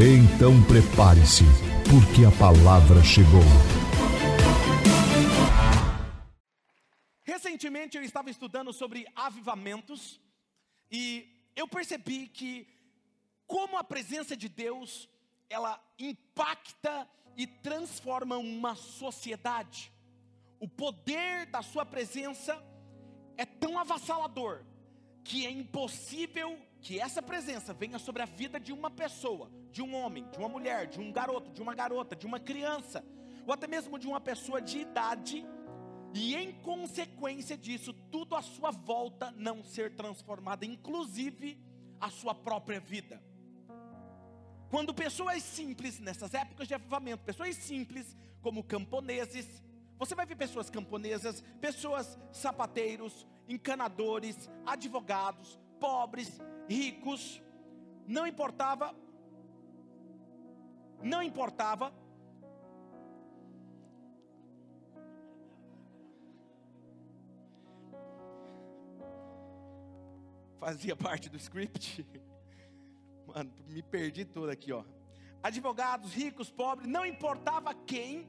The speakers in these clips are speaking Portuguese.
Então prepare-se, porque a palavra chegou. Recentemente eu estava estudando sobre avivamentos e eu percebi que como a presença de Deus ela impacta e transforma uma sociedade. O poder da sua presença é tão avassalador que é impossível que essa presença venha sobre a vida de uma pessoa, de um homem, de uma mulher, de um garoto, de uma garota, de uma criança, ou até mesmo de uma pessoa de idade, e em consequência disso, tudo à sua volta não ser transformado, inclusive a sua própria vida. Quando pessoas simples, nessas épocas de avivamento, pessoas simples, como camponeses, você vai ver pessoas camponesas, pessoas sapateiros, encanadores, advogados, pobres, ricos, não importava, não importava, fazia parte do script. Mano, me perdi todo aqui, ó. Advogados, ricos, pobres, não importava quem,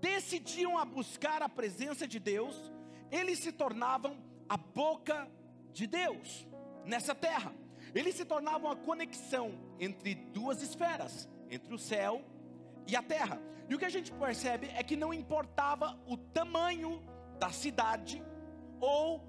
decidiam a buscar a presença de Deus, eles se tornavam a boca de Deus nessa terra. Eles se tornavam a conexão entre duas esferas, entre o céu e a terra. E o que a gente percebe é que não importava o tamanho da cidade ou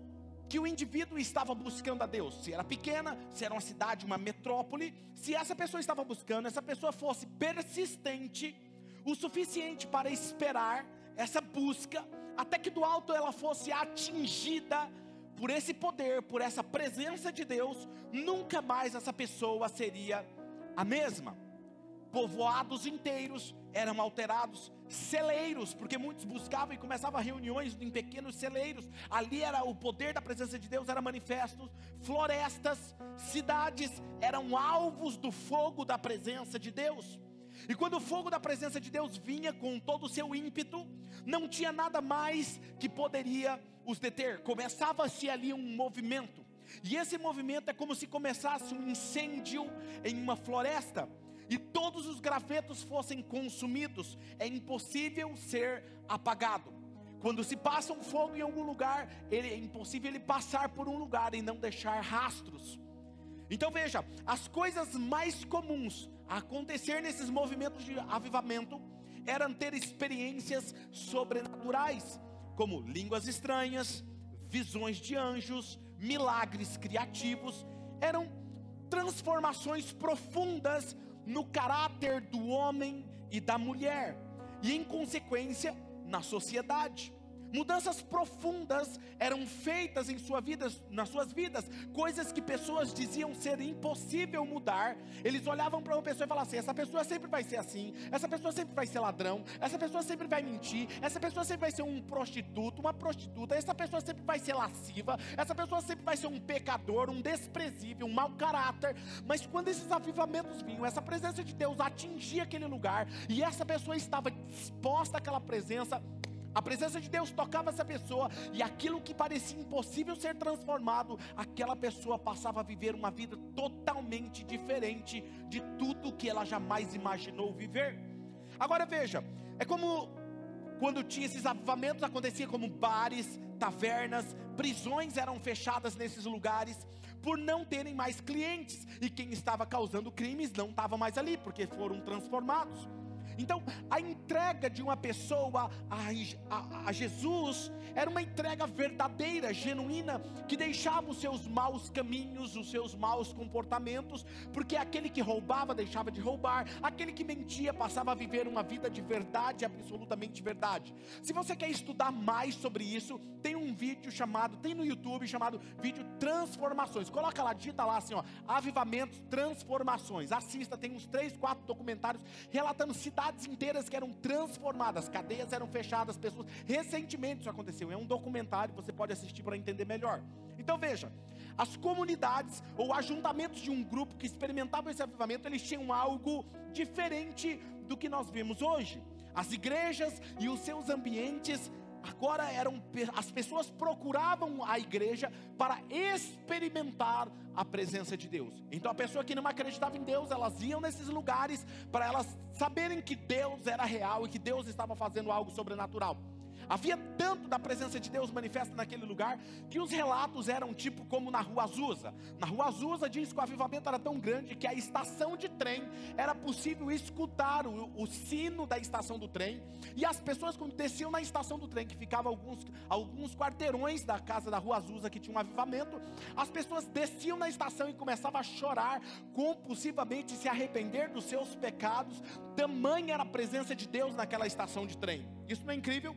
que o indivíduo estava buscando a Deus, se era pequena, se era uma cidade, uma metrópole, se essa pessoa estava buscando, essa pessoa fosse persistente o suficiente para esperar essa busca, até que do alto ela fosse atingida por esse poder, por essa presença de Deus, nunca mais essa pessoa seria a mesma. Povoados inteiros eram alterados, celeiros, porque muitos buscavam e começavam reuniões em pequenos celeiros. Ali era o poder da presença de Deus era manifesto. Florestas, cidades eram alvos do fogo da presença de Deus. E quando o fogo da presença de Deus vinha com todo o seu ímpeto, não tinha nada mais que poderia os deter. Começava-se ali um movimento. E esse movimento é como se começasse um incêndio em uma floresta e todos os gravetos fossem consumidos. É impossível ser apagado. Quando se passa um fogo em algum lugar, ele, é impossível ele passar por um lugar e não deixar rastros. Então veja, as coisas mais comuns a acontecer nesses movimentos de avivamento eram ter experiências sobrenaturais, como línguas estranhas, visões de anjos, milagres criativos, eram transformações profundas no caráter do homem e da mulher, e em consequência, na sociedade. Mudanças profundas eram feitas em sua vida, nas suas vidas, coisas que pessoas diziam ser impossível mudar. Eles olhavam para uma pessoa e falavam assim: essa pessoa sempre vai ser assim, essa pessoa sempre vai ser ladrão, essa pessoa sempre vai mentir, essa pessoa sempre vai ser um prostituto, uma prostituta, essa pessoa sempre vai ser lasciva, essa pessoa sempre vai ser um pecador, um desprezível, um mau caráter. Mas quando esses avivamentos vinham, essa presença de Deus atingia aquele lugar e essa pessoa estava disposta àquela presença a presença de Deus tocava essa pessoa e aquilo que parecia impossível ser transformado, aquela pessoa passava a viver uma vida totalmente diferente de tudo que ela jamais imaginou viver. Agora veja, é como quando tinha esses avivamentos, acontecia como bares, tavernas, prisões eram fechadas nesses lugares por não terem mais clientes e quem estava causando crimes não estava mais ali porque foram transformados. Então, a entrega de uma pessoa a, a, a, Jesus era uma entrega verdadeira, genuína, que deixava os seus maus caminhos, os seus maus comportamentos, porque aquele que roubava deixava de roubar, aquele que mentia passava a viver uma vida de verdade, absolutamente verdade. Se você quer estudar mais sobre isso, tem um vídeo chamado, tem no YouTube chamado vídeo Transformações. Coloca lá, digita lá assim, ó, Avivamentos, Transformações. Assista, tem uns três, quatro documentários relatando cidades cidades inteiras que eram transformadas, cadeias eram fechadas, pessoas. Recentemente isso aconteceu. É um documentário, você pode assistir para entender melhor. Então veja, as comunidades ou ajuntamentos de um grupo que experimentavam esse avivamento, eles tinham algo diferente do que nós vemos hoje. As igrejas e os seus ambientes agora eram as pessoas procuravam a igreja para experimentar a presença de Deus. Então a pessoa que não acreditava em Deus, elas iam nesses lugares para elas saberem que Deus era real e que Deus estava fazendo algo sobrenatural. Havia tanto da presença de Deus manifesta naquele lugar que os relatos eram tipo como na Rua Azusa. Na Rua Azusa diz que o avivamento era tão grande que a estação de trem era possível escutar o, o sino da estação do trem e as pessoas quando desciam na estação do trem que ficava alguns alguns quarteirões da casa da Rua Azusa que tinha um avivamento, as pessoas desciam na estação e começavam a chorar compulsivamente se arrepender dos seus pecados. Tamanha era a presença de Deus naquela estação de trem. Isso não é incrível?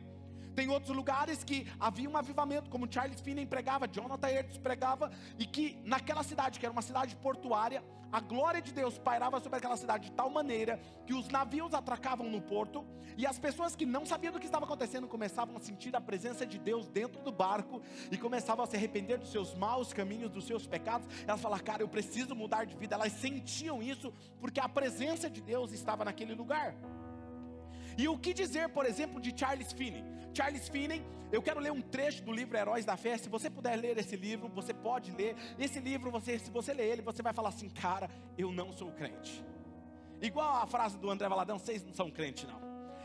Tem outros lugares que havia um avivamento, como Charles Finney pregava, Jonathan Edwards pregava, e que naquela cidade, que era uma cidade portuária, a glória de Deus pairava sobre aquela cidade de tal maneira que os navios atracavam no porto e as pessoas que não sabiam do que estava acontecendo começavam a sentir a presença de Deus dentro do barco e começavam a se arrepender dos seus maus caminhos, dos seus pecados. Elas falaram, cara, eu preciso mudar de vida. Elas sentiam isso porque a presença de Deus estava naquele lugar. E o que dizer, por exemplo, de Charles Finney? Charles Finney, eu quero ler um trecho do livro Heróis da Fé. Se você puder ler esse livro, você pode ler. Esse livro, você, se você ler ele, você vai falar assim, cara, eu não sou crente. Igual a frase do André Valadão, vocês não são crente não.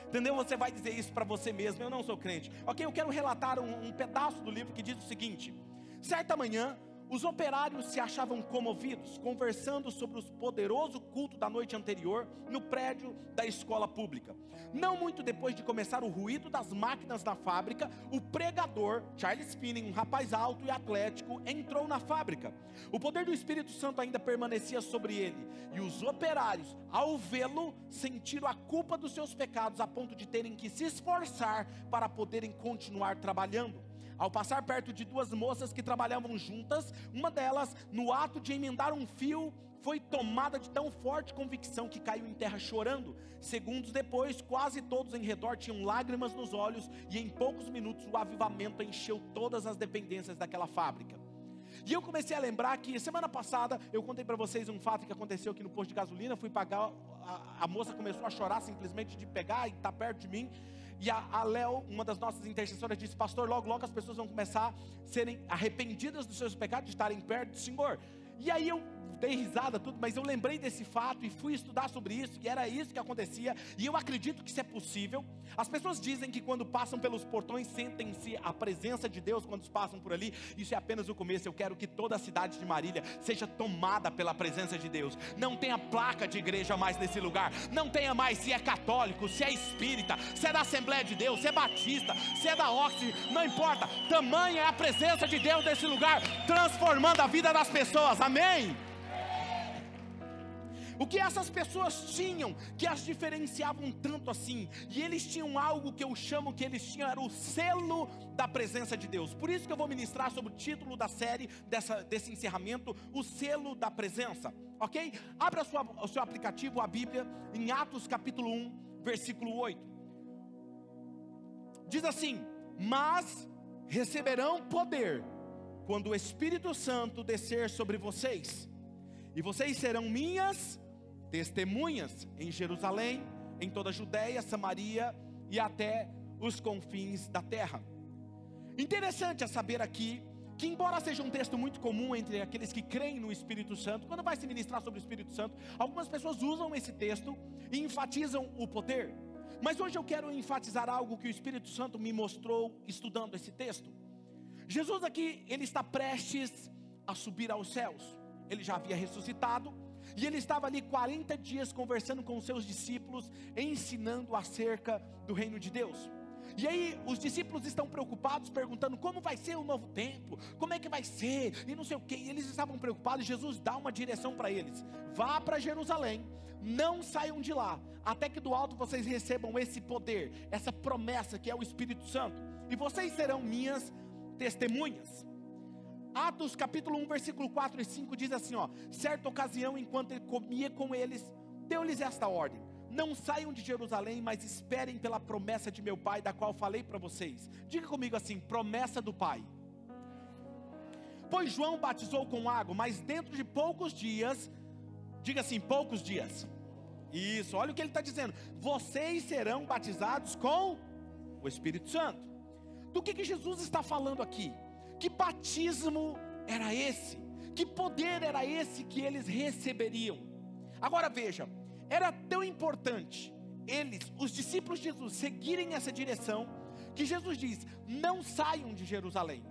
Entendeu? Você vai dizer isso para você mesmo, eu não sou crente. Ok, eu quero relatar um, um pedaço do livro que diz o seguinte: certa manhã, os operários se achavam comovidos, conversando sobre o poderoso culto da noite anterior no prédio da escola pública. Não muito depois de começar o ruído das máquinas da fábrica, o pregador, Charles Finney, um rapaz alto e atlético, entrou na fábrica. O poder do Espírito Santo ainda permanecia sobre ele, e os operários, ao vê-lo, sentiram a culpa dos seus pecados a ponto de terem que se esforçar para poderem continuar trabalhando. Ao passar perto de duas moças que trabalhavam juntas, uma delas, no ato de emendar um fio, foi tomada de tão forte convicção que caiu em terra chorando. Segundos depois, quase todos em redor tinham lágrimas nos olhos, e em poucos minutos o avivamento encheu todas as dependências daquela fábrica. E eu comecei a lembrar que semana passada eu contei para vocês um fato que aconteceu aqui no posto de gasolina. Fui pagar, a, a moça começou a chorar simplesmente de pegar e estar tá perto de mim. E a, Léo, uma das nossas intercessoras, disse: Pastor, logo, logo as pessoas vão começar a serem arrependidas dos seus pecados, de estarem perto do Senhor. E aí eu dei risada, tudo, mas eu lembrei desse fato e fui estudar sobre isso, e era isso que acontecia, e eu acredito que isso é possível. As pessoas dizem que quando passam pelos portões sentem-se a presença de Deus quando passam por ali. Isso é apenas o começo. Eu quero que toda a cidade de Marília seja tomada pela presença de Deus. Não tenha placa de igreja mais nesse lugar. Não tenha mais se é católico, se é espírita, se é da Assembleia de Deus, se é batista, se é da Oxford, não importa. Tamanha é a presença de Deus nesse lugar, transformando a vida das pessoas. Amém. O que essas pessoas tinham que as diferenciavam tanto assim? E eles tinham algo que eu chamo que eles tinham era o selo da presença de Deus. Por isso que eu vou ministrar sobre o título da série dessa, desse encerramento, o selo da presença. Ok? Abra sua, o seu aplicativo, a Bíblia, em Atos capítulo 1, versículo 8. Diz assim: Mas receberão poder quando o Espírito Santo descer sobre vocês, e vocês serão minhas testemunhas em Jerusalém, em toda a Judéia, Samaria e até os confins da terra. Interessante é saber aqui que, embora seja um texto muito comum entre aqueles que creem no Espírito Santo, quando vai se ministrar sobre o Espírito Santo, algumas pessoas usam esse texto e enfatizam o poder. Mas hoje eu quero enfatizar algo que o Espírito Santo me mostrou estudando esse texto. Jesus aqui, ele está prestes a subir aos céus. ele já havia ressuscitado, e ele estava ali 40 dias conversando com os seus discípulos, ensinando acerca do reino de Deus. E aí os discípulos estão preocupados, perguntando como vai ser o novo templo, como é que vai ser, e não sei o que. Eles estavam preocupados, Jesus dá uma direção para eles: vá para Jerusalém, não saiam de lá, até que do alto vocês recebam esse poder, essa promessa que é o Espírito Santo, e vocês serão minhas testemunhas. Atos capítulo 1, versículo 4 e 5 diz assim: ó, certa ocasião, enquanto ele comia com eles, deu-lhes esta ordem: não saiam de Jerusalém, mas esperem pela promessa de meu Pai, da qual falei para vocês. Diga comigo assim: promessa do Pai. Pois João batizou com água, mas dentro de poucos dias, diga assim: poucos dias. Isso, olha o que ele está dizendo: vocês serão batizados com o Espírito Santo. Do que, que Jesus está falando aqui? Que batismo era esse? Que poder era esse que eles receberiam? Agora veja, era tão importante eles, os discípulos de Jesus, seguirem essa direção, que Jesus diz: não saiam de Jerusalém,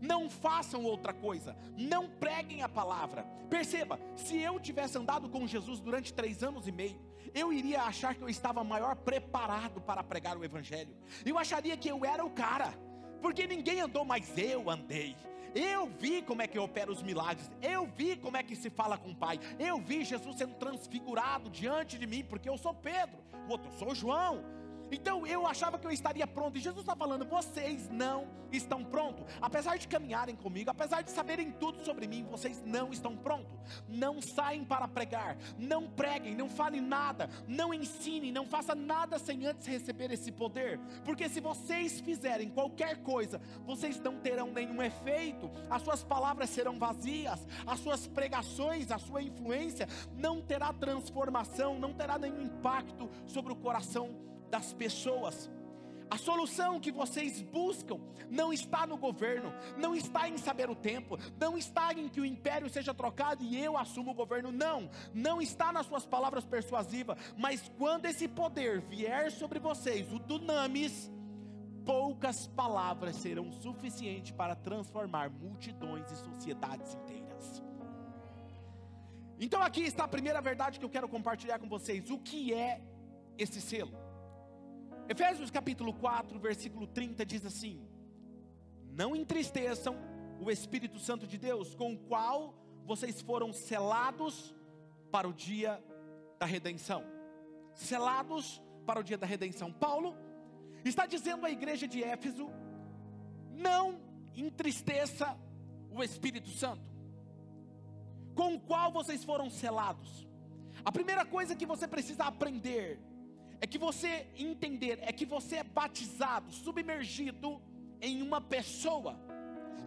não façam outra coisa, não preguem a palavra. Perceba, se eu tivesse andado com Jesus durante três anos e meio, eu iria achar que eu estava maior preparado para pregar o Evangelho, eu acharia que eu era o cara, porque ninguém andou, mas eu andei. Eu vi como é que opera os milagres. Eu vi como é que se fala com o Pai. Eu vi Jesus sendo transfigurado diante de mim, porque eu sou Pedro. O outro, eu sou João. Então eu achava que eu estaria pronto, e Jesus está falando: vocês não estão prontos, apesar de caminharem comigo, apesar de saberem tudo sobre mim, vocês não estão prontos. Não saem para pregar, não preguem, não falem nada, não ensinem, não façam nada sem antes receber esse poder, porque se vocês fizerem qualquer coisa, vocês não terão nenhum efeito, as suas palavras serão vazias, as suas pregações, a sua influência não terá transformação, não terá nenhum impacto sobre o coração das pessoas. A solução que vocês buscam não está no governo, não está em saber o tempo, não está em que o império seja trocado e eu assumo o governo, não, não está nas suas palavras persuasivas, mas quando esse poder vier sobre vocês, o dunamis, poucas palavras serão suficientes para transformar multidões e sociedades inteiras. Então aqui está a primeira verdade que eu quero compartilhar com vocês: o que é esse selo? Efésios capítulo 4, versículo 30 diz assim: Não entristeçam o Espírito Santo de Deus, com o qual vocês foram selados para o dia da redenção. Selados para o dia da redenção. Paulo está dizendo à igreja de Éfeso: não entristeça o Espírito Santo, com o qual vocês foram selados. A primeira coisa que você precisa aprender é que você entender, é que você é batizado, submergido em uma pessoa,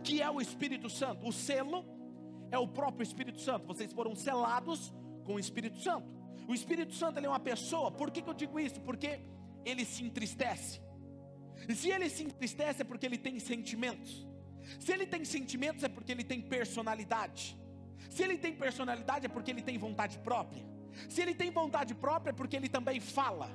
que é o Espírito Santo. O selo é o próprio Espírito Santo. Vocês foram selados com o Espírito Santo. O Espírito Santo é uma pessoa. Por que, que eu digo isso? Porque ele se entristece. E se ele se entristece é porque ele tem sentimentos. Se ele tem sentimentos é porque ele tem personalidade. Se ele tem personalidade é porque ele tem vontade própria. Se ele tem vontade própria é porque ele também fala.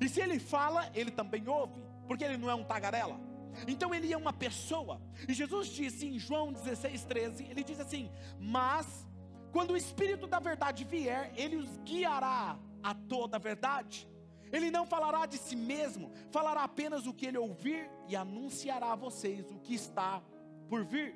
E se ele fala, ele também ouve, porque ele não é um tagarela. Então ele é uma pessoa. E Jesus disse em João 16, 13: Ele diz assim: Mas quando o Espírito da verdade vier, ele os guiará a toda a verdade. Ele não falará de si mesmo, falará apenas o que ele ouvir e anunciará a vocês o que está por vir.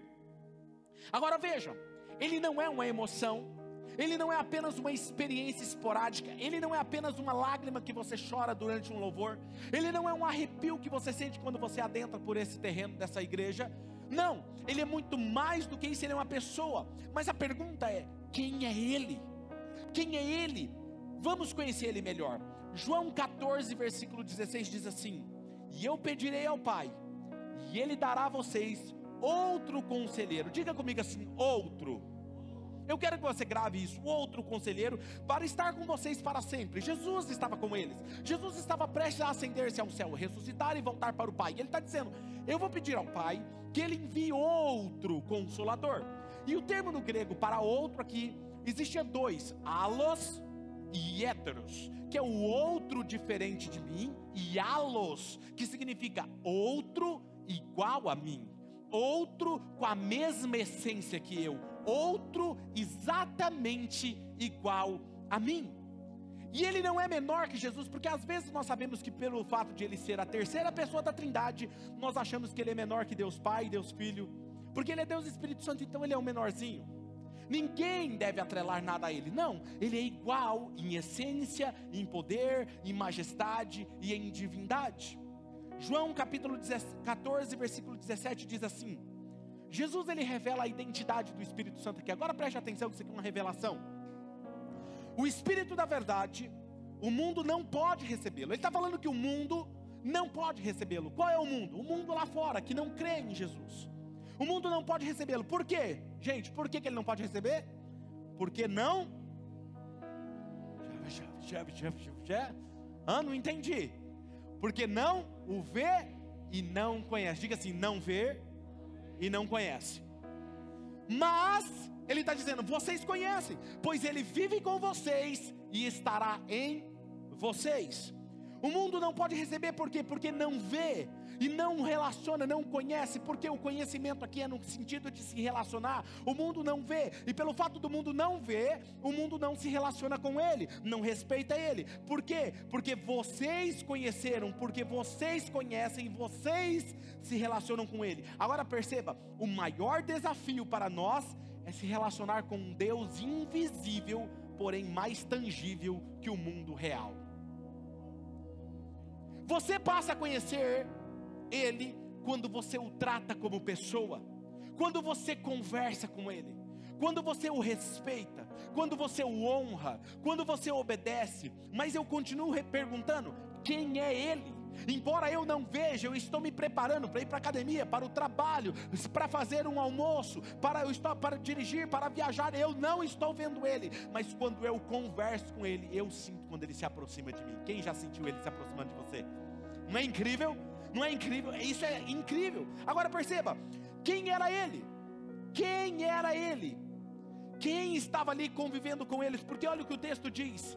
Agora vejam, ele não é uma emoção, ele não é apenas uma experiência esporádica, ele não é apenas uma lágrima que você chora durante um louvor, ele não é um arrepio que você sente quando você adentra por esse terreno dessa igreja. Não, ele é muito mais do que isso, ele é uma pessoa. Mas a pergunta é: quem é ele? Quem é ele? Vamos conhecer ele melhor. João 14, versículo 16 diz assim: E eu pedirei ao Pai, e ele dará a vocês outro conselheiro. Diga comigo assim: outro eu quero que você grave isso, outro conselheiro, para estar com vocês para sempre. Jesus estava com eles. Jesus estava prestes a ascender-se ao céu, ressuscitar e voltar para o Pai. E ele está dizendo: Eu vou pedir ao Pai que ele envie outro consolador. E o termo no grego para outro aqui existia dois: alos e héteros, que é o outro diferente de mim, e alos, que significa outro igual a mim, outro com a mesma essência que eu outro exatamente igual a mim. E ele não é menor que Jesus, porque às vezes nós sabemos que pelo fato de ele ser a terceira pessoa da Trindade, nós achamos que ele é menor que Deus Pai, Deus Filho, porque ele é Deus Espírito Santo, então ele é o menorzinho. Ninguém deve atrelar nada a ele. Não, ele é igual em essência, em poder, em majestade e em divindade. João capítulo 14, versículo 17 diz assim: Jesus ele revela a identidade do Espírito Santo aqui. Agora preste atenção que isso aqui é uma revelação. O Espírito da verdade, o mundo não pode recebê-lo. Ele está falando que o mundo não pode recebê-lo. Qual é o mundo? O mundo lá fora que não crê em Jesus. O mundo não pode recebê-lo. Por quê? Gente, por que, que ele não pode receber? Porque não. Ah, não entendi. Porque não o vê e não conhece. Diga assim: não vê e não conhece. Mas ele está dizendo: vocês conhecem, pois ele vive com vocês e estará em vocês. O mundo não pode receber por quê? Porque não vê e não relaciona, não conhece, porque o conhecimento aqui é no sentido de se relacionar. O mundo não vê, e pelo fato do mundo não ver, o mundo não se relaciona com ele, não respeita ele. Por quê? Porque vocês conheceram, porque vocês conhecem, vocês se relacionam com ele. Agora perceba, o maior desafio para nós é se relacionar com um Deus invisível, porém mais tangível que o mundo real. Você passa a conhecer ele quando você o trata como pessoa, quando você conversa com ele, quando você o respeita, quando você o honra, quando você obedece. Mas eu continuo perguntando: quem é ele? Embora eu não veja, eu estou me preparando para ir para a academia, para o trabalho, para fazer um almoço, para eu estou para dirigir, para viajar. Eu não estou vendo ele, mas quando eu converso com ele, eu sinto quando ele se aproxima de mim. Quem já sentiu ele se aproximando de você? Não é incrível? Não é incrível? Isso é incrível. Agora perceba, quem era ele? Quem era ele? Quem estava ali convivendo com eles? Porque olha o que o texto diz: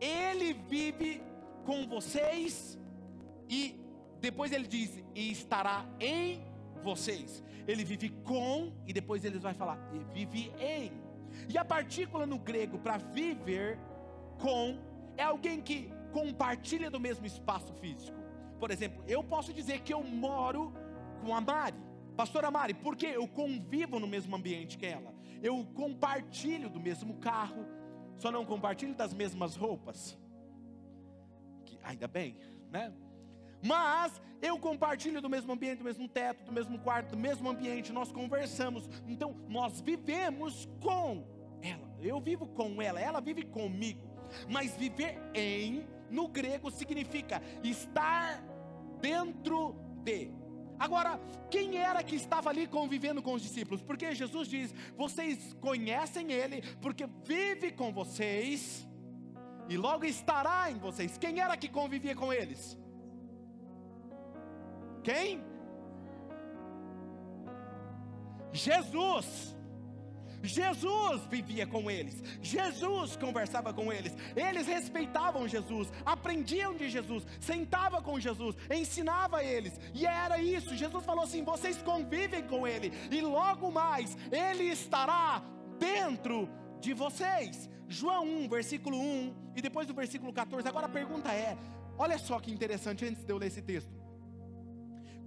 Ele vive com vocês e depois ele diz: e estará em vocês. Ele vive com e depois ele vai falar: e vive em. E a partícula no grego para viver com é alguém que compartilha do mesmo espaço físico. Por exemplo, eu posso dizer que eu moro com a Mari. Pastora Mari, porque eu convivo no mesmo ambiente que ela. Eu compartilho do mesmo carro, só não compartilho das mesmas roupas. Que, ainda bem, né? Mas eu compartilho do mesmo ambiente, do mesmo teto, do mesmo quarto, do mesmo ambiente, nós conversamos. Então, nós vivemos com ela. Eu vivo com ela, ela vive comigo. Mas viver em no grego significa estar dentro de. Agora, quem era que estava ali convivendo com os discípulos? Porque Jesus diz: vocês conhecem Ele, porque vive com vocês e logo estará em vocês. Quem era que convivia com eles? Quem? Jesus. Jesus vivia com eles, Jesus conversava com eles, eles respeitavam Jesus, aprendiam de Jesus, sentava com Jesus, ensinava eles, e era isso. Jesus falou assim: vocês convivem com Ele, e logo mais Ele estará dentro de vocês. João 1, versículo 1, e depois do versículo 14. Agora a pergunta é: olha só que interessante antes de eu ler esse texto.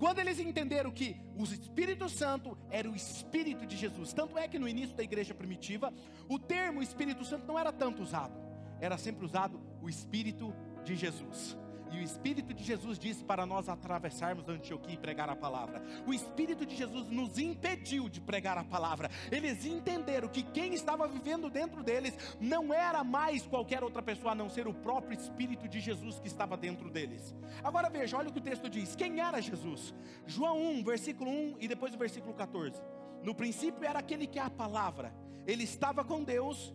Quando eles entenderam que o Espírito Santo era o Espírito de Jesus, tanto é que no início da igreja primitiva, o termo Espírito Santo não era tanto usado, era sempre usado o Espírito de Jesus. E o Espírito de Jesus disse para nós atravessarmos Antioquia e pregar a palavra. O Espírito de Jesus nos impediu de pregar a palavra. Eles entenderam que quem estava vivendo dentro deles não era mais qualquer outra pessoa a não ser o próprio Espírito de Jesus que estava dentro deles. Agora veja, olha o que o texto diz: quem era Jesus? João 1, versículo 1 e depois o versículo 14. No princípio era aquele que é a palavra, ele estava com Deus,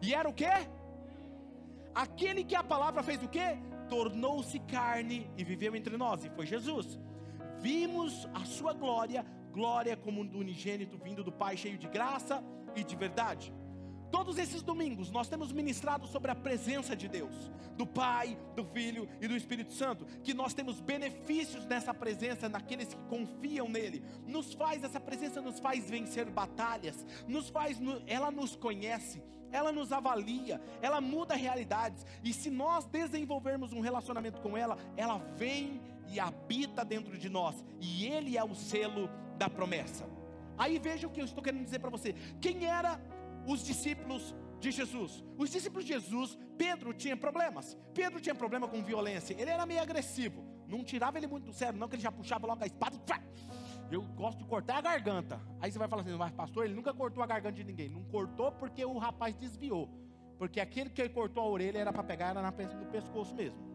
e era o que? Aquele que a palavra fez o quê? Tornou-se carne e viveu entre nós, e foi Jesus. Vimos a sua glória, glória como do unigênito vindo do Pai, cheio de graça e de verdade. Todos esses domingos nós temos ministrado sobre a presença de Deus, do Pai, do Filho e do Espírito Santo, que nós temos benefícios nessa presença naqueles que confiam nele. Nos faz essa presença nos faz vencer batalhas, nos faz ela nos conhece, ela nos avalia, ela muda realidades. E se nós desenvolvermos um relacionamento com ela, ela vem e habita dentro de nós, e ele é o selo da promessa. Aí veja o que eu estou querendo dizer para você. Quem era os discípulos de Jesus. Os discípulos de Jesus, Pedro tinha problemas. Pedro tinha problema com violência. Ele era meio agressivo. Não tirava ele muito do sério, não, que ele já puxava logo a espada. Eu gosto de cortar a garganta. Aí você vai falar assim, mas pastor, ele nunca cortou a garganta de ninguém. Não cortou porque o rapaz desviou. Porque aquele que ele cortou a orelha era para pegar, era na no pescoço mesmo.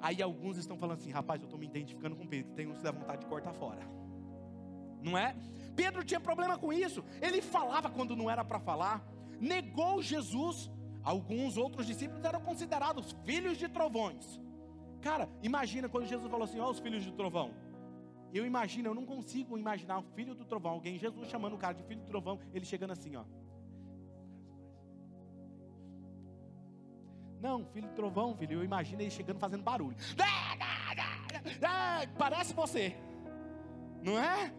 Aí alguns estão falando assim, rapaz, eu estou me identificando com Pedro, tenho vontade de cortar fora. Não é? Pedro tinha problema com isso. Ele falava quando não era para falar, negou Jesus. Alguns outros discípulos eram considerados filhos de trovões. Cara, imagina quando Jesus falou assim: Ó, os filhos de trovão. Eu imagino, eu não consigo imaginar o filho do trovão, alguém, Jesus chamando o cara de filho do trovão, ele chegando assim, ó. Não, filho do trovão, filho, eu imagino ele chegando fazendo barulho. Parece você, não é?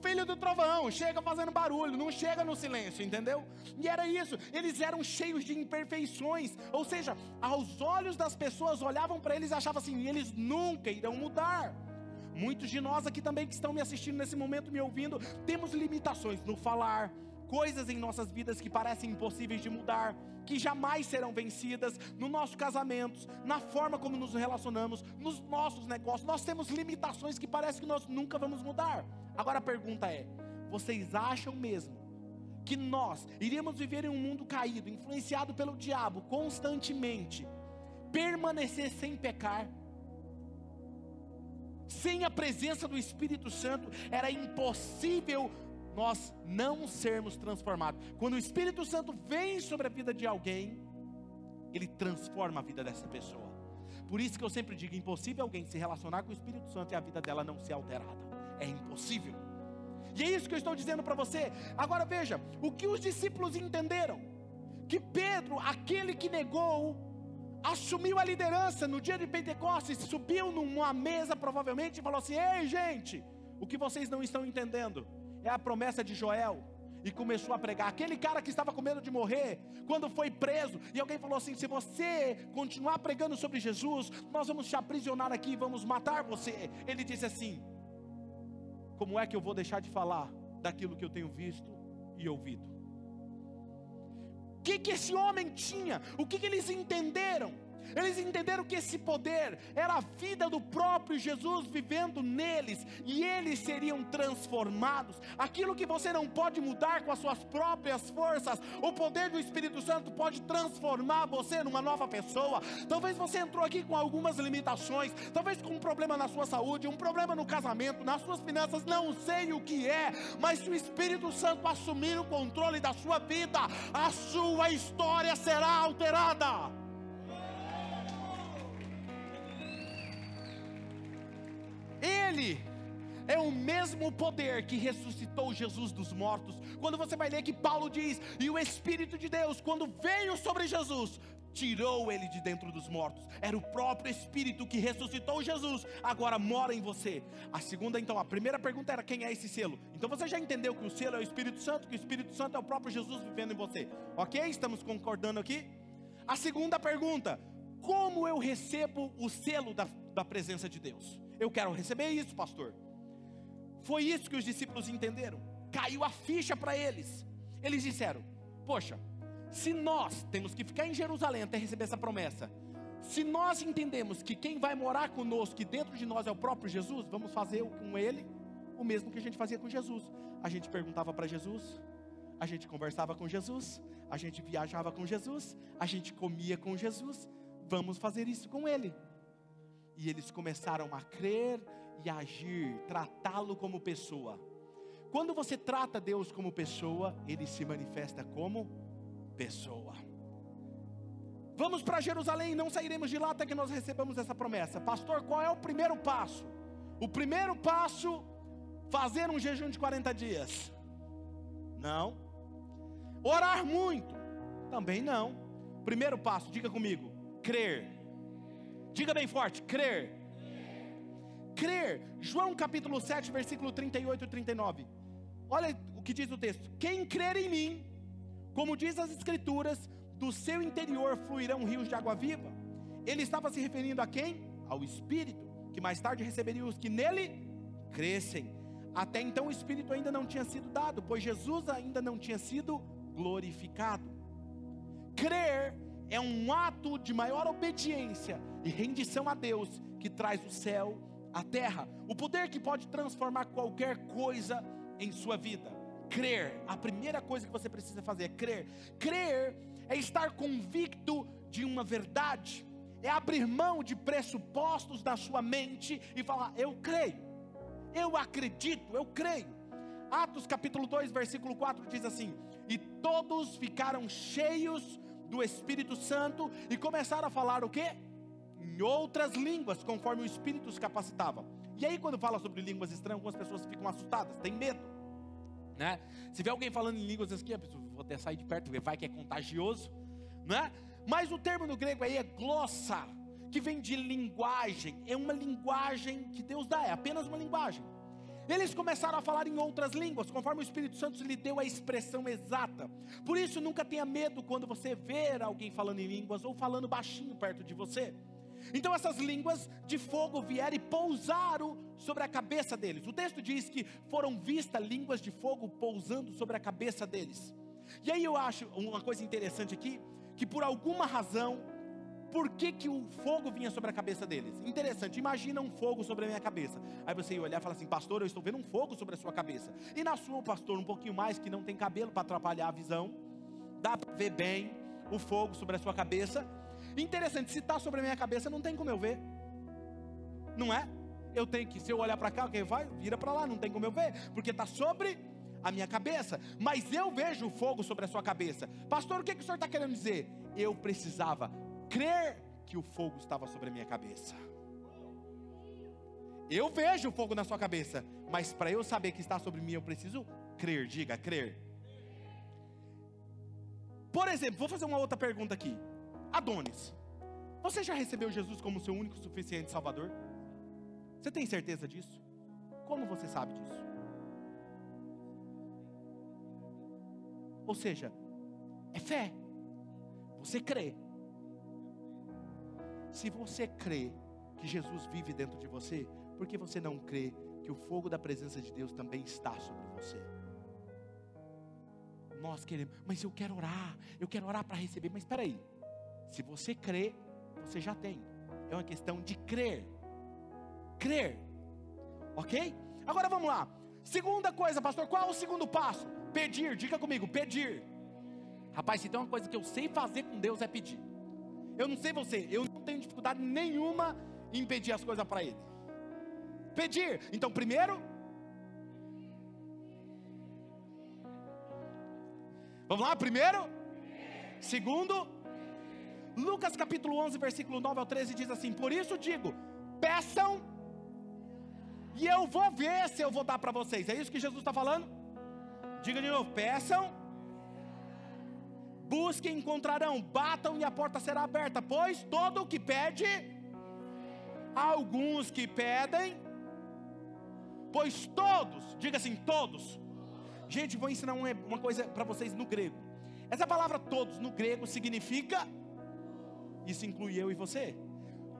filho do trovão, chega fazendo barulho, não chega no silêncio, entendeu? E era isso, eles eram cheios de imperfeições, ou seja, aos olhos das pessoas olhavam para eles e achavam assim, eles nunca irão mudar. Muitos de nós aqui também que estão me assistindo nesse momento, me ouvindo, temos limitações no falar, coisas em nossas vidas que parecem impossíveis de mudar, que jamais serão vencidas no nosso casamento, na forma como nos relacionamos, nos nossos negócios. Nós temos limitações que parece que nós nunca vamos mudar. Agora a pergunta é: vocês acham mesmo que nós iríamos viver em um mundo caído, influenciado pelo diabo constantemente, permanecer sem pecar? Sem a presença do Espírito Santo, era impossível nós não sermos transformados. Quando o Espírito Santo vem sobre a vida de alguém, ele transforma a vida dessa pessoa. Por isso que eu sempre digo: impossível alguém se relacionar com o Espírito Santo e a vida dela não ser alterada. É impossível. E é isso que eu estou dizendo para você. Agora veja, o que os discípulos entenderam? Que Pedro, aquele que negou, assumiu a liderança no dia de Pentecostes, subiu numa mesa provavelmente e falou assim: Ei, gente, o que vocês não estão entendendo? é a promessa de Joel. E começou a pregar. Aquele cara que estava com medo de morrer, quando foi preso, e alguém falou assim: se você continuar pregando sobre Jesus, nós vamos te aprisionar aqui, vamos matar você. Ele disse assim: como é que eu vou deixar de falar daquilo que eu tenho visto e ouvido? Que, que esse homem tinha? O que, que eles entenderam? Eles entenderam que esse poder era a vida do próprio Jesus vivendo neles, e eles seriam transformados. Aquilo que você não pode mudar com as suas próprias forças, o poder do Espírito Santo pode transformar você numa nova pessoa. Talvez você entrou aqui com algumas limitações, talvez com um problema na sua saúde, um problema no casamento, nas suas finanças, não sei o que é, mas se o Espírito Santo assumir o controle da sua vida, a sua história será alterada. Ele é o mesmo poder que ressuscitou Jesus dos mortos. Quando você vai ler que Paulo diz: "E o espírito de Deus, quando veio sobre Jesus, tirou ele de dentro dos mortos. Era o próprio espírito que ressuscitou Jesus, agora mora em você." A segunda então, a primeira pergunta era quem é esse selo? Então você já entendeu que o selo é o Espírito Santo, que o Espírito Santo é o próprio Jesus vivendo em você. OK? Estamos concordando aqui? A segunda pergunta: como eu recebo o selo da, da presença de Deus? Eu quero receber isso, pastor. Foi isso que os discípulos entenderam. Caiu a ficha para eles. Eles disseram: Poxa, se nós temos que ficar em Jerusalém até receber essa promessa, se nós entendemos que quem vai morar conosco, que dentro de nós é o próprio Jesus, vamos fazer com ele o mesmo que a gente fazia com Jesus. A gente perguntava para Jesus, a gente conversava com Jesus, a gente viajava com Jesus, a gente comia com Jesus. Vamos fazer isso com ele. E eles começaram a crer e a agir, tratá-lo como pessoa. Quando você trata Deus como pessoa, ele se manifesta como pessoa. Vamos para Jerusalém, não sairemos de lá até que nós recebamos essa promessa. Pastor, qual é o primeiro passo? O primeiro passo, fazer um jejum de 40 dias. Não. Orar muito. Também não. Primeiro passo, diga comigo: crer. Diga bem forte: crer. Crer. João capítulo 7, versículo 38 e 39. Olha o que diz o texto: Quem crer em mim, como diz as Escrituras, do seu interior fluirão rios de água viva. Ele estava se referindo a quem? Ao Espírito, que mais tarde receberia os que nele crescem. Até então o Espírito ainda não tinha sido dado, pois Jesus ainda não tinha sido glorificado. Crer é um ato de maior obediência e rendição a Deus que traz o céu à terra, o poder que pode transformar qualquer coisa em sua vida. Crer, a primeira coisa que você precisa fazer é crer. Crer é estar convicto de uma verdade, é abrir mão de pressupostos da sua mente e falar: Eu creio, eu acredito, eu creio. Atos capítulo 2, versículo 4 diz assim: E todos ficaram cheios do Espírito Santo e começaram a falar o quê? Em outras línguas, conforme o Espírito os capacitava. E aí, quando fala sobre línguas estranhas, algumas pessoas ficam assustadas, têm medo. Né? Se vê alguém falando em línguas aqui, vou até sair de perto, vai que é contagioso, né? Mas o termo no grego aí é glossa, que vem de linguagem, é uma linguagem que Deus dá, é apenas uma linguagem. Eles começaram a falar em outras línguas, conforme o Espírito Santo lhe deu a expressão exata. Por isso, nunca tenha medo quando você ver alguém falando em línguas ou falando baixinho perto de você. Então essas línguas de fogo vieram e pousaram sobre a cabeça deles. O texto diz que foram vistas línguas de fogo pousando sobre a cabeça deles. E aí eu acho uma coisa interessante aqui, que por alguma razão por que, que o fogo vinha sobre a cabeça deles? Interessante, imagina um fogo sobre a minha cabeça. Aí você ia olhar e falar assim, pastor, eu estou vendo um fogo sobre a sua cabeça. E na sua, pastor, um pouquinho mais, que não tem cabelo para atrapalhar a visão. Dá para ver bem o fogo sobre a sua cabeça. Interessante, se está sobre a minha cabeça, não tem como eu ver. Não é? Eu tenho que, se eu olhar para cá, quem vai? Vira para lá, não tem como eu ver, porque está sobre a minha cabeça. Mas eu vejo o fogo sobre a sua cabeça. Pastor, o que, que o senhor está querendo dizer? Eu precisava crer que o fogo estava sobre a minha cabeça. Eu vejo o fogo na sua cabeça, mas para eu saber que está sobre mim, eu preciso crer. Diga, crer. Por exemplo, vou fazer uma outra pergunta aqui. Adonis, você já recebeu Jesus como seu único suficiente Salvador? Você tem certeza disso? Como você sabe disso? Ou seja, é fé. Você crê. Se você crê que Jesus vive dentro de você, por que você não crê que o fogo da presença de Deus também está sobre você? Nós queremos, mas eu quero orar, eu quero orar para receber, mas espera aí. Se você crê, você já tem. É uma questão de crer. Crer. OK? Agora vamos lá. Segunda coisa, pastor, qual é o segundo passo? Pedir, diga comigo, pedir. Rapaz, se tem uma coisa que eu sei fazer com Deus é pedir. Eu não sei você, eu não tenho dificuldade nenhuma em pedir as coisas para Ele. Pedir. Então, primeiro, vamos lá, primeiro, segundo, Lucas capítulo 11, versículo 9 ao 13 diz assim: Por isso digo, peçam, e eu vou ver se eu vou dar para vocês. É isso que Jesus está falando? Diga de novo: peçam, busquem, encontrarão, batam e a porta será aberta, pois todo o que pede, alguns que pedem, pois todos, diga assim, todos. Gente, vou ensinar uma coisa para vocês no grego. Essa palavra todos no grego significa, isso inclui eu e você.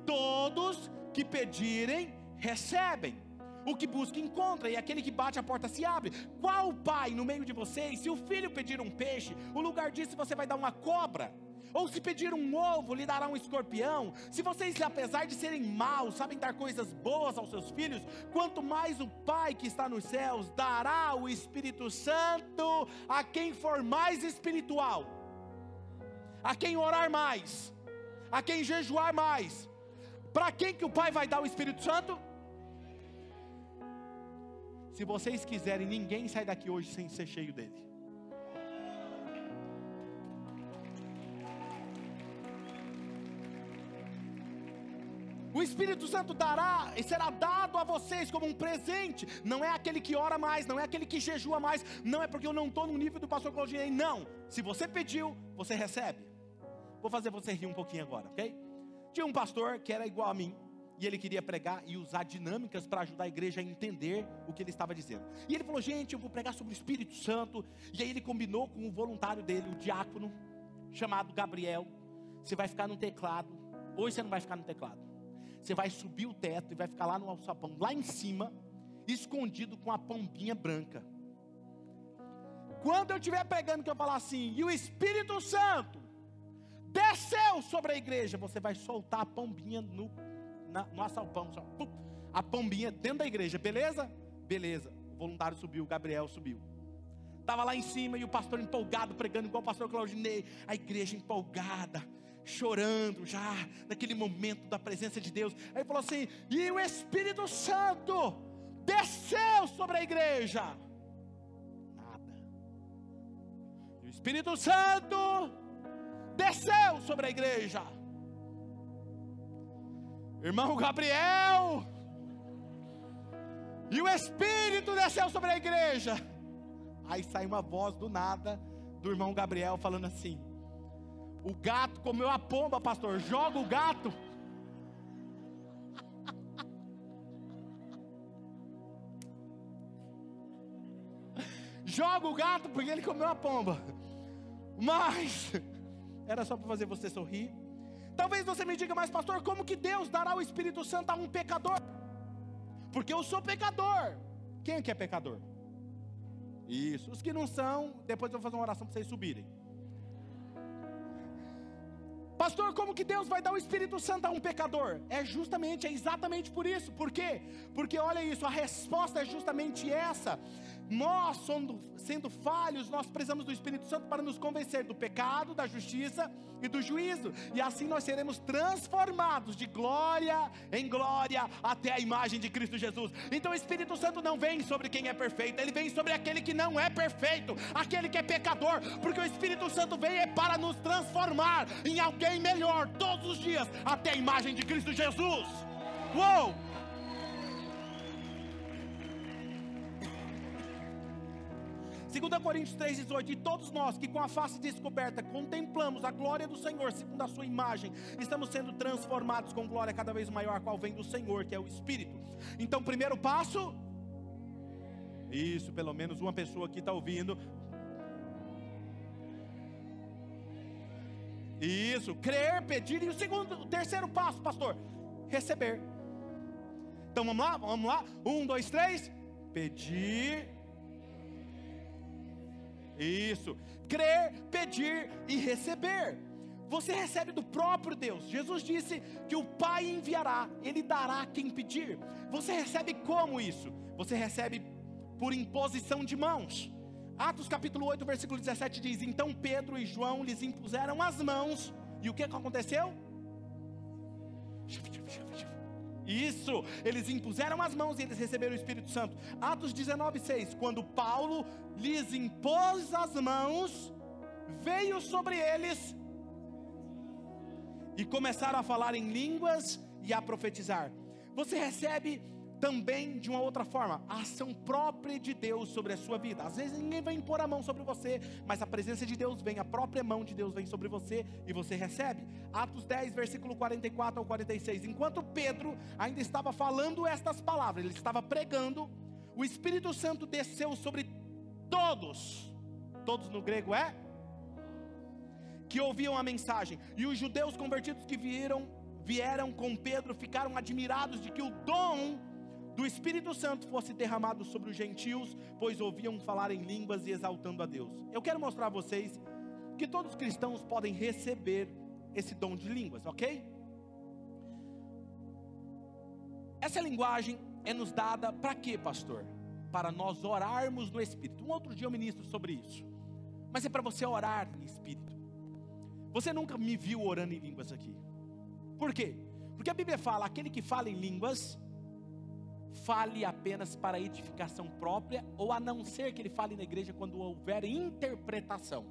Todos que pedirem, recebem. O que busca encontra, e aquele que bate a porta se abre. Qual pai no meio de vocês, se o filho pedir um peixe, o lugar disso você vai dar uma cobra? Ou se pedir um ovo, lhe dará um escorpião? Se vocês, apesar de serem maus, sabem dar coisas boas aos seus filhos, quanto mais o Pai que está nos céus dará o Espírito Santo a quem for mais espiritual, a quem orar mais, a quem jejuar mais. Para quem que o Pai vai dar o Espírito Santo? Se vocês quiserem, ninguém sai daqui hoje sem ser cheio dele. O Espírito Santo dará e será dado a vocês como um presente. Não é aquele que ora mais, não é aquele que jejua mais, não é porque eu não estou no nível do pastor Claudinei, não. Se você pediu, você recebe. Vou fazer você rir um pouquinho agora, ok? Tinha um pastor que era igual a mim, e ele queria pregar e usar dinâmicas para ajudar a igreja a entender o que ele estava dizendo. E ele falou: Gente, eu vou pregar sobre o Espírito Santo. E aí ele combinou com o voluntário dele, o diácono, chamado Gabriel. Você vai ficar no teclado. Hoje você não vai ficar no teclado. Você vai subir o teto e vai ficar lá no alçapão, lá em cima, escondido com a pombinha branca. Quando eu estiver pregando, que eu falar assim, e o Espírito Santo desceu sobre a igreja, você vai soltar a pombinha no, na, no assalpão, só, pum, a pombinha dentro da igreja, beleza? Beleza. O voluntário subiu, o Gabriel subiu. Estava lá em cima e o pastor empolgado, pregando igual o pastor Claudinei, a igreja empolgada chorando já, naquele momento da presença de Deus. Aí falou assim: e o Espírito Santo desceu sobre a igreja. Nada. E o Espírito Santo desceu sobre a igreja. Irmão Gabriel, e o Espírito desceu sobre a igreja. Aí sai uma voz do nada do irmão Gabriel falando assim: o gato comeu a pomba, pastor. Joga o gato. Joga o gato porque ele comeu a pomba. Mas era só para fazer você sorrir. Talvez você me diga, mas pastor, como que Deus dará o Espírito Santo a um pecador? Porque eu sou pecador. Quem é que é pecador? Isso. Os que não são, depois eu vou fazer uma oração para vocês subirem. Pastor, como que Deus vai dar o Espírito Santo a um pecador? É justamente, é exatamente por isso. Por quê? Porque olha isso, a resposta é justamente essa. Nós, sendo falhos, nós precisamos do Espírito Santo para nos convencer do pecado, da justiça e do juízo. E assim nós seremos transformados de glória em glória até a imagem de Cristo Jesus. Então o Espírito Santo não vem sobre quem é perfeito, ele vem sobre aquele que não é perfeito, aquele que é pecador, porque o Espírito Santo vem é para nos transformar em alguém melhor todos os dias até a imagem de Cristo Jesus. Uou! 2 Coríntios 3,18: E todos nós que com a face descoberta contemplamos a glória do Senhor, segundo a sua imagem, estamos sendo transformados com glória cada vez maior, qual vem do Senhor, que é o Espírito. Então, primeiro passo. Isso, pelo menos uma pessoa aqui está ouvindo. Isso, crer, pedir. E o segundo, o terceiro passo, pastor, receber. Então vamos lá, vamos lá. Um, dois, três. Pedir isso. Crer, pedir e receber. Você recebe do próprio Deus. Jesus disse que o Pai enviará, Ele dará quem pedir. Você recebe como isso? Você recebe por imposição de mãos. Atos capítulo 8, versículo 17 diz: Então Pedro e João lhes impuseram as mãos, e o que aconteceu? Isso, eles impuseram as mãos e eles receberam o Espírito Santo. Atos 19, 6. Quando Paulo lhes impôs as mãos, veio sobre eles e começaram a falar em línguas e a profetizar. Você recebe também de uma outra forma, a ação própria de Deus sobre a sua vida. Às vezes ninguém vai impor a mão sobre você, mas a presença de Deus vem, a própria mão de Deus vem sobre você e você recebe. Atos 10, versículo 44 ao 46. Enquanto Pedro ainda estava falando estas palavras, ele estava pregando, o Espírito Santo desceu sobre todos. Todos no grego é que ouviam a mensagem. E os judeus convertidos que vieram vieram com Pedro ficaram admirados de que o dom do Espírito Santo fosse derramado sobre os gentios, pois ouviam falar em línguas e exaltando a Deus. Eu quero mostrar a vocês que todos os cristãos podem receber esse dom de línguas, ok? Essa linguagem é nos dada para quê, pastor? Para nós orarmos no Espírito. Um outro dia eu ministro sobre isso, mas é para você orar em Espírito. Você nunca me viu orando em línguas aqui, por quê? Porque a Bíblia fala: aquele que fala em línguas fale apenas para edificação própria, ou a não ser que ele fale na igreja quando houver interpretação.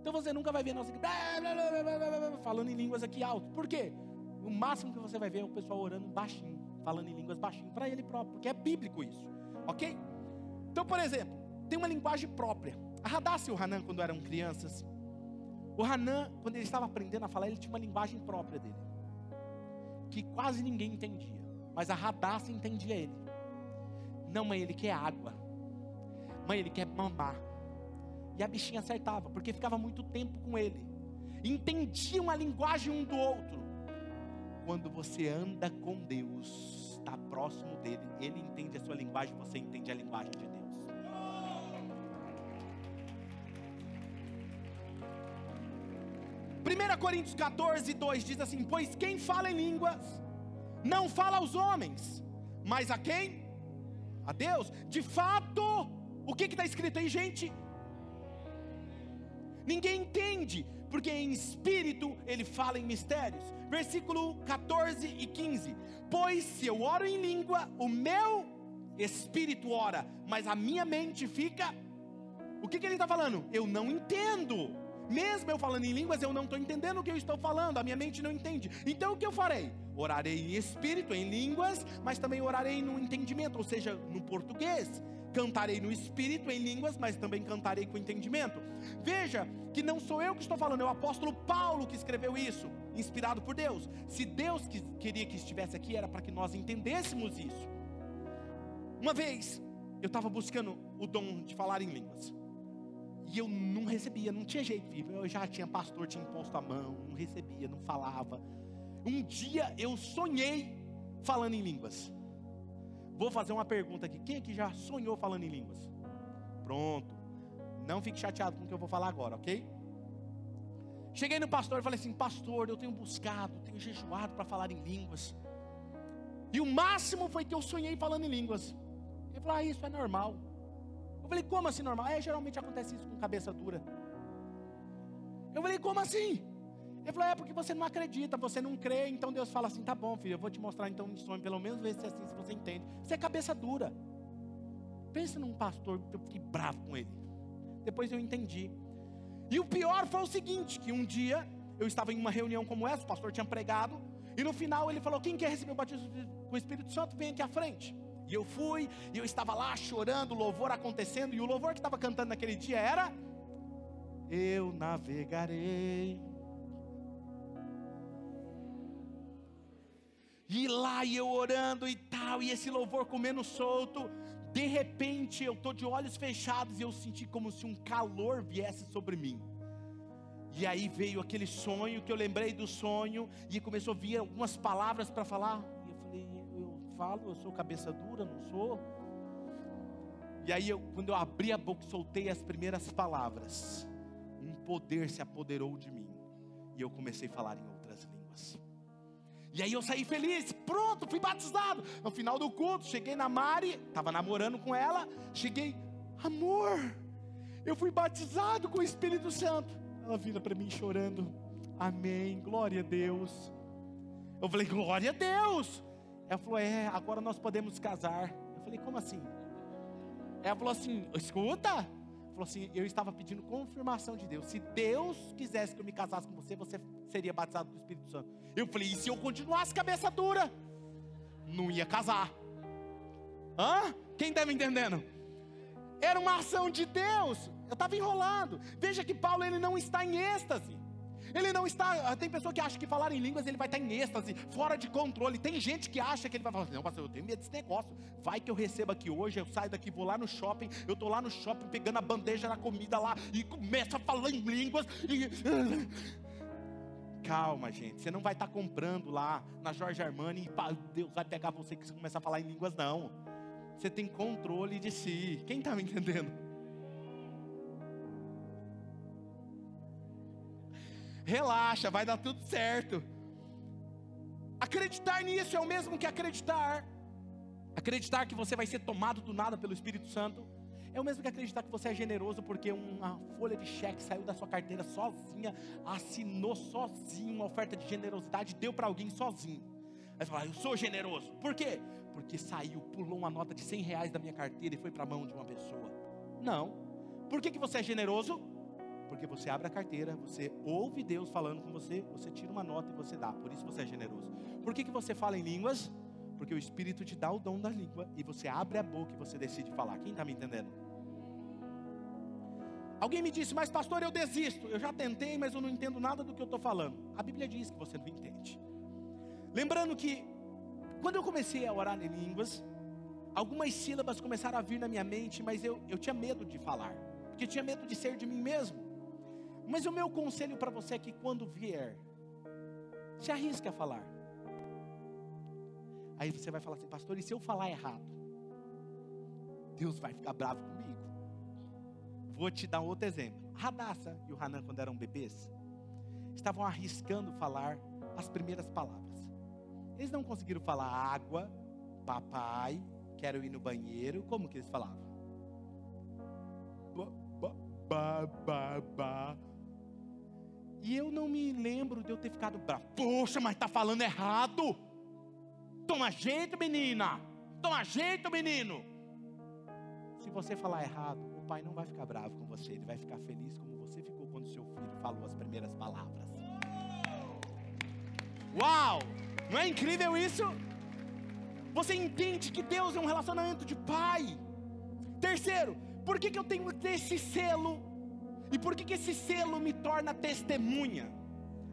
Então você nunca vai ver nós falando em línguas aqui alto. Por quê? O máximo que você vai ver é o pessoal orando baixinho, falando em línguas baixinho, para ele próprio, porque é bíblico isso, ok? Então, por exemplo, tem uma linguagem própria. A e o Hanan, quando eram crianças, o Hanan, quando ele estava aprendendo a falar, ele tinha uma linguagem própria dele, que quase ninguém entendia, mas a Radassa entendia ele. Não, mãe, ele quer água. Mãe, ele quer mamar. E a bichinha acertava, porque ficava muito tempo com ele. Entendiam a linguagem um do outro. Quando você anda com Deus, está próximo dele, ele entende a sua linguagem, você entende a linguagem de Deus. 1 Coríntios 14, 2 diz assim: Pois quem fala em línguas, não fala aos homens, mas a quem? A Deus. De fato, o que está escrito aí, gente? Ninguém entende, porque em espírito ele fala em mistérios. Versículo 14 e 15: Pois se eu oro em língua, o meu espírito ora, mas a minha mente fica. O que, que ele está falando? Eu não entendo. Mesmo eu falando em línguas, eu não estou entendendo o que eu estou falando, a minha mente não entende. Então o que eu farei? Orarei em espírito, em línguas, mas também orarei no entendimento, ou seja, no português. Cantarei no espírito, em línguas, mas também cantarei com entendimento. Veja que não sou eu que estou falando, é o apóstolo Paulo que escreveu isso, inspirado por Deus. Se Deus queria que estivesse aqui, era para que nós entendêssemos isso. Uma vez, eu estava buscando o dom de falar em línguas. E eu não recebia, não tinha jeito. Eu já tinha pastor, tinha imposto a mão, não recebia, não falava. Um dia eu sonhei falando em línguas. Vou fazer uma pergunta aqui. Quem aqui já sonhou falando em línguas? Pronto. Não fique chateado com o que eu vou falar agora, ok? Cheguei no pastor e falei assim: Pastor, eu tenho buscado, tenho jejuado para falar em línguas. E o máximo foi que eu sonhei falando em línguas. Ele falou: Ah, isso é normal falei, como assim normal? É, geralmente acontece isso com cabeça dura. Eu falei, como assim? Ele falou, é porque você não acredita, você não crê, então Deus fala assim, tá bom, filho, eu vou te mostrar então um sonho, pelo menos ver se é assim, se você entende. Você é cabeça dura. Pensa num pastor, eu fiquei bravo com ele. Depois eu entendi. E o pior foi o seguinte, que um dia eu estava em uma reunião como essa, o pastor tinha pregado, e no final ele falou: quem quer receber o batismo com o Espírito Santo, vem aqui à frente. E eu fui, e eu estava lá chorando, o louvor acontecendo, e o louvor que estava cantando naquele dia era: Eu navegarei. E lá e eu orando e tal, e esse louvor comendo solto. De repente eu estou de olhos fechados e eu senti como se um calor viesse sobre mim. E aí veio aquele sonho que eu lembrei do sonho e começou a vir algumas palavras para falar falo, eu sou cabeça dura, não sou. E aí, eu, quando eu abri a boca, soltei as primeiras palavras, um poder se apoderou de mim, e eu comecei a falar em outras línguas. E aí eu saí feliz, pronto, fui batizado. No final do culto, cheguei na Mari, estava namorando com ela, cheguei, amor, eu fui batizado com o Espírito Santo. Ela vira para mim chorando, amém, glória a Deus. Eu falei, glória a Deus. Ela falou: É, agora nós podemos casar. Eu falei: Como assim? Ela falou assim: Escuta. Falou assim: Eu estava pedindo confirmação de Deus. Se Deus quisesse que eu me casasse com você, você seria batizado com o Espírito Santo. Eu falei: E se eu continuasse cabeça dura? Não ia casar. Hã? Quem está me entendendo? Era uma ação de Deus. Eu estava enrolando. Veja que Paulo ele não está em êxtase. Ele não está. Tem pessoa que acha que falar em línguas ele vai estar em êxtase, fora de controle. Tem gente que acha que ele vai falar assim: não, pastor, eu tenho medo desse negócio. Vai que eu recebo aqui hoje, eu saio daqui, vou lá no shopping. Eu estou lá no shopping pegando a bandeja da comida lá e começo a falar em línguas. E... Calma, gente. Você não vai estar comprando lá na Jorge Armani e Deus vai pegar você que você começar a falar em línguas, não. Você tem controle de si. Quem está me entendendo? Relaxa, vai dar tudo certo. Acreditar nisso é o mesmo que acreditar. Acreditar que você vai ser tomado do nada pelo Espírito Santo é o mesmo que acreditar que você é generoso porque uma folha de cheque saiu da sua carteira sozinha, assinou sozinho uma oferta de generosidade, deu para alguém sozinho. Aí você fala, eu sou generoso. Por quê? Porque saiu, pulou uma nota de 100 reais da minha carteira e foi para a mão de uma pessoa. Não. Por que, que você é generoso? Porque você abre a carteira, você ouve Deus falando com você, você tira uma nota e você dá. Por isso você é generoso. Por que, que você fala em línguas? Porque o Espírito te dá o dom da língua e você abre a boca e você decide falar. Quem está me entendendo? Alguém me disse, mas pastor, eu desisto. Eu já tentei, mas eu não entendo nada do que eu estou falando. A Bíblia diz que você não entende. Lembrando que, quando eu comecei a orar em línguas, algumas sílabas começaram a vir na minha mente, mas eu, eu tinha medo de falar, porque eu tinha medo de ser de mim mesmo. Mas o meu conselho para você é que quando vier, se arrisque a falar. Aí você vai falar assim, pastor, e se eu falar errado? Deus vai ficar bravo comigo. Vou te dar outro exemplo. Radassa e o Hanan, quando eram bebês, estavam arriscando falar as primeiras palavras. Eles não conseguiram falar água, papai, quero ir no banheiro. Como que eles falavam? Ba, ba, ba, ba. E eu não me lembro de eu ter ficado bravo. Poxa, mas está falando errado. Toma jeito, menina. Toma jeito, menino. Se você falar errado, o pai não vai ficar bravo com você. Ele vai ficar feliz como você ficou quando seu filho falou as primeiras palavras. Uau! Não é incrível isso? Você entende que Deus é um relacionamento de pai. Terceiro, por que, que eu tenho esse selo e por que, que esse selo me torna testemunha?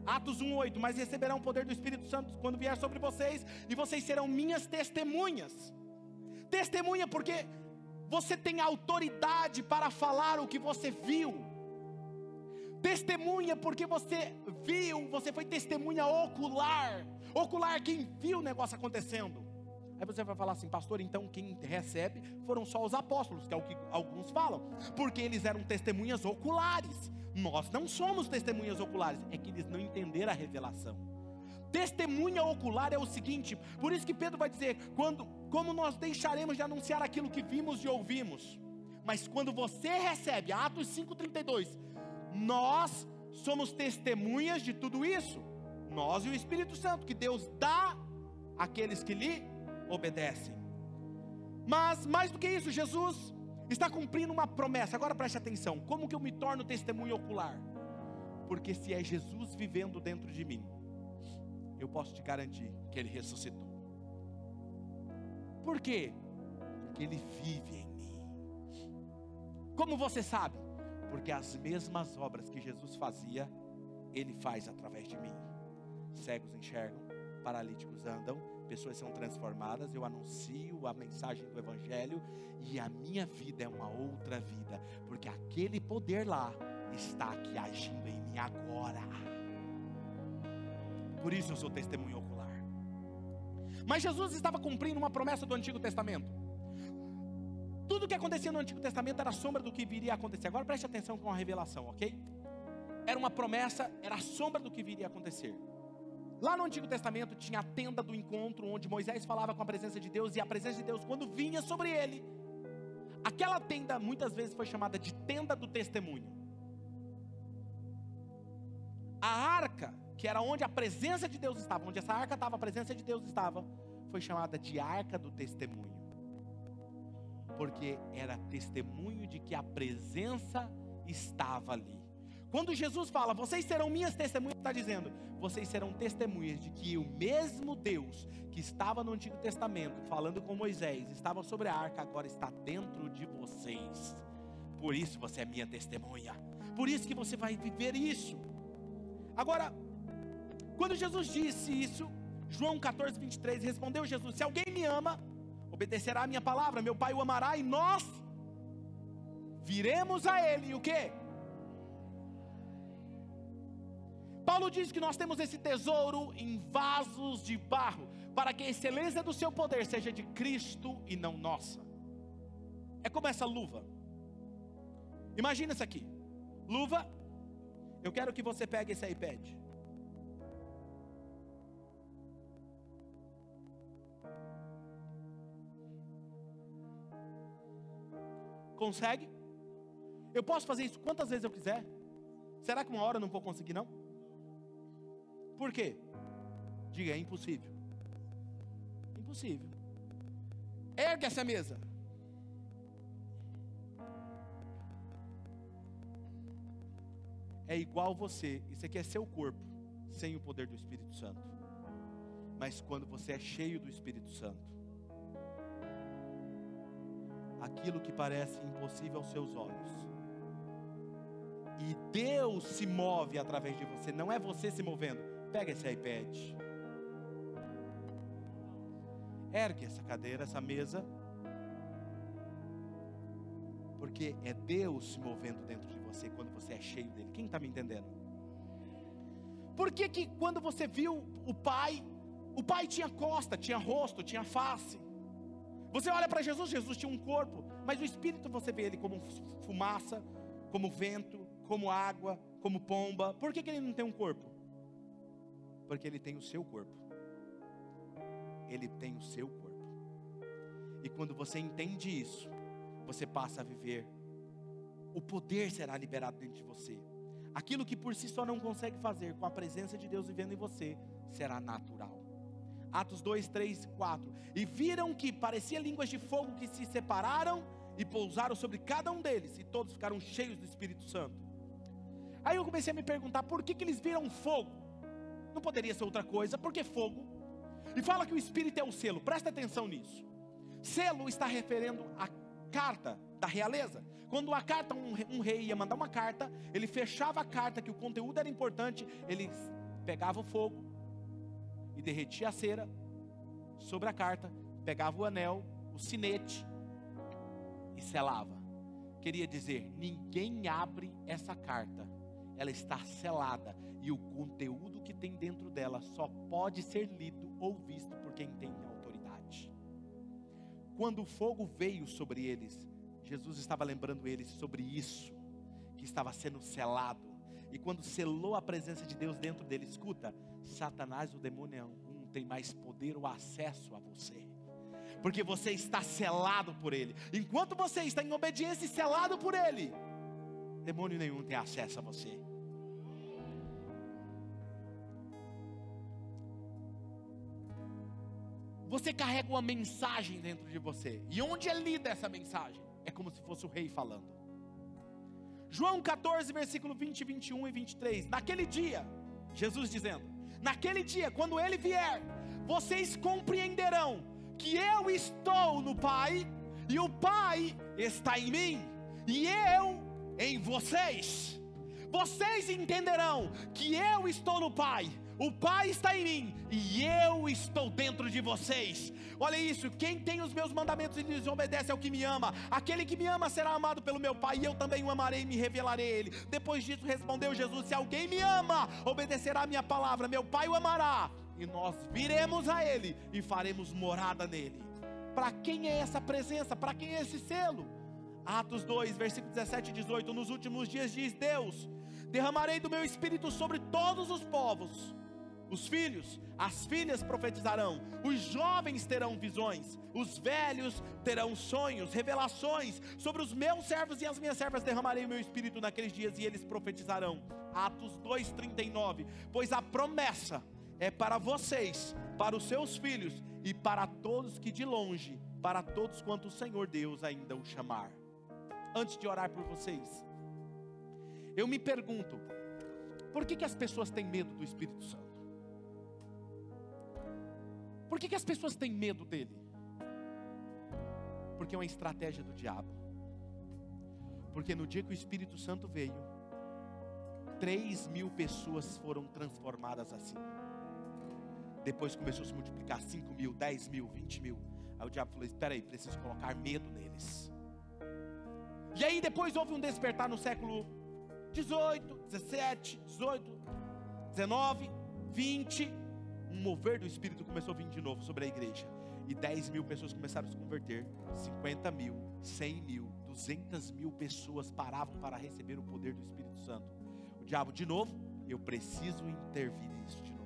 Atos 1,8: Mas receberão o poder do Espírito Santo quando vier sobre vocês, e vocês serão minhas testemunhas. Testemunha, porque você tem autoridade para falar o que você viu. Testemunha, porque você viu, você foi testemunha ocular. Ocular, quem viu o negócio acontecendo. Aí você vai falar assim, pastor, então quem recebe foram só os apóstolos, que é o que alguns falam, porque eles eram testemunhas oculares. Nós não somos testemunhas oculares, é que eles não entenderam a revelação. Testemunha ocular é o seguinte, por isso que Pedro vai dizer: quando, como nós deixaremos de anunciar aquilo que vimos e ouvimos? Mas quando você recebe, Atos 5,32, nós somos testemunhas de tudo isso, nós e o Espírito Santo, que Deus dá àqueles que lhe obedecem. Mas mais do que isso, Jesus está cumprindo uma promessa. Agora preste atenção: como que eu me torno testemunho ocular? Porque se é Jesus vivendo dentro de mim, eu posso te garantir que Ele ressuscitou. Por quê? Porque Ele vive em mim. Como você sabe? Porque as mesmas obras que Jesus fazia, Ele faz através de mim. Cegos enxergam, paralíticos andam, pessoas são transformadas, eu anuncio a mensagem do Evangelho e a minha vida é uma outra vida, porque aquele poder lá está aqui agindo em mim agora. Por isso eu sou testemunho ocular. Mas Jesus estava cumprindo uma promessa do Antigo Testamento. Tudo que acontecia no Antigo Testamento era sombra do que viria a acontecer. Agora preste atenção com a revelação, ok? Era uma promessa, era a sombra do que viria a acontecer. Lá no Antigo Testamento tinha a tenda do encontro, onde Moisés falava com a presença de Deus, e a presença de Deus, quando vinha sobre ele, aquela tenda muitas vezes foi chamada de tenda do testemunho. A arca, que era onde a presença de Deus estava, onde essa arca estava, a presença de Deus estava, foi chamada de arca do testemunho, porque era testemunho de que a presença estava ali. Quando Jesus fala, vocês serão minhas testemunhas, está dizendo, vocês serão testemunhas de que o mesmo Deus que estava no Antigo Testamento, falando com Moisés, estava sobre a arca, agora está dentro de vocês. Por isso você é minha testemunha. Por isso que você vai viver isso. Agora, quando Jesus disse isso, João 14, 23, respondeu Jesus: Se alguém me ama, obedecerá a minha palavra, meu Pai o amará e nós viremos a Ele. E o que? Paulo diz que nós temos esse tesouro em vasos de barro, para que a excelência do seu poder seja de Cristo e não nossa. É como essa luva. Imagina isso aqui. Luva, eu quero que você pegue esse iPad. Consegue? Eu posso fazer isso quantas vezes eu quiser? Será que uma hora eu não vou conseguir, não? Por quê? Diga, é impossível. Impossível. Ergue essa mesa. é igual você, isso aqui é seu corpo, sem o poder do Espírito Santo. Mas quando você é cheio do Espírito Santo, aquilo que parece impossível aos seus olhos, e Deus se move através de você, não é você se movendo. Pega esse iPad, ergue essa cadeira, essa mesa, porque é Deus se movendo dentro de você quando você é cheio dele. Quem está me entendendo? Por que, que quando você viu o Pai, o Pai tinha costa, tinha rosto, tinha face? Você olha para Jesus, Jesus tinha um corpo, mas o Espírito você vê ele como fumaça, como vento, como água, como pomba. Por que, que ele não tem um corpo? Porque ele tem o seu corpo. Ele tem o seu corpo. E quando você entende isso, você passa a viver, o poder será liberado dentro de você. Aquilo que por si só não consegue fazer, com a presença de Deus vivendo em você, será natural. Atos 2, 3, 4. E viram que parecia línguas de fogo que se separaram e pousaram sobre cada um deles, e todos ficaram cheios do Espírito Santo. Aí eu comecei a me perguntar por que, que eles viram fogo? Não poderia ser outra coisa, porque fogo. E fala que o Espírito é o selo, presta atenção nisso. Selo está referendo a carta da realeza. Quando a carta, um, um, rei ia mandar uma carta, ele fechava a carta, que o conteúdo era importante, ele pegava o fogo e derretia a cera sobre a carta, pegava o anel, o sinete e selava. Queria dizer, ninguém abre essa carta, ela está selada e o conteúdo que tem dentro dela só pode ser lido ou visto por quem tem quando o fogo veio sobre eles, Jesus estava lembrando eles sobre isso, que estava sendo selado. E quando selou a presença de Deus dentro dele, escuta, Satanás, o demônio, não tem mais poder ou acesso a você. Porque você está selado por ele. Enquanto você está em obediência e selado por ele, demônio nenhum tem acesso a você. Você carrega uma mensagem dentro de você. E onde é lida essa mensagem? É como se fosse o rei falando. João 14, versículo 20, 21 e 23. Naquele dia, Jesus dizendo: Naquele dia, quando ele vier, vocês compreenderão que eu estou no Pai, e o Pai está em mim, e eu em vocês. Vocês entenderão que eu estou no Pai o Pai está em mim e eu estou dentro de vocês. Olha isso, quem tem os meus mandamentos e lhes obedece é o que me ama. Aquele que me ama será amado pelo meu Pai, e eu também o amarei e me revelarei a ele. Depois disso respondeu Jesus: Se alguém me ama, obedecerá a minha palavra, meu Pai o amará, e nós viremos a ele e faremos morada nele. Para quem é essa presença? Para quem é esse selo? Atos 2, versículo 17 e 18. Nos últimos dias diz Deus: Derramarei do meu espírito sobre todos os povos os filhos, as filhas profetizarão, os jovens terão visões, os velhos terão sonhos, revelações. Sobre os meus servos e as minhas servas derramarei o meu espírito naqueles dias e eles profetizarão. Atos 2:39. Pois a promessa é para vocês, para os seus filhos e para todos que de longe, para todos quanto o Senhor Deus ainda o chamar. Antes de orar por vocês, eu me pergunto, por que, que as pessoas têm medo do Espírito Santo? Por que, que as pessoas têm medo dele? Porque é uma estratégia do diabo. Porque no dia que o Espírito Santo veio, 3 mil pessoas foram transformadas assim. Depois começou a se multiplicar 5 mil, 10 mil, 20 mil. Aí o diabo falou: Espera aí, preciso colocar medo neles. E aí depois houve um despertar no século 18, 17, 18, 19, 20 um mover do Espírito começou a vir de novo sobre a igreja. E 10 mil pessoas começaram a se converter, 50 mil, 100 mil, 200 mil pessoas paravam para receber o poder do Espírito Santo. O diabo, de novo, eu preciso intervir nisso de novo.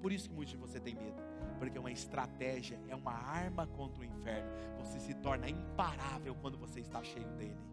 Por isso que muitos de você tem medo, porque é uma estratégia, é uma arma contra o inferno. Você se torna imparável quando você está cheio dele.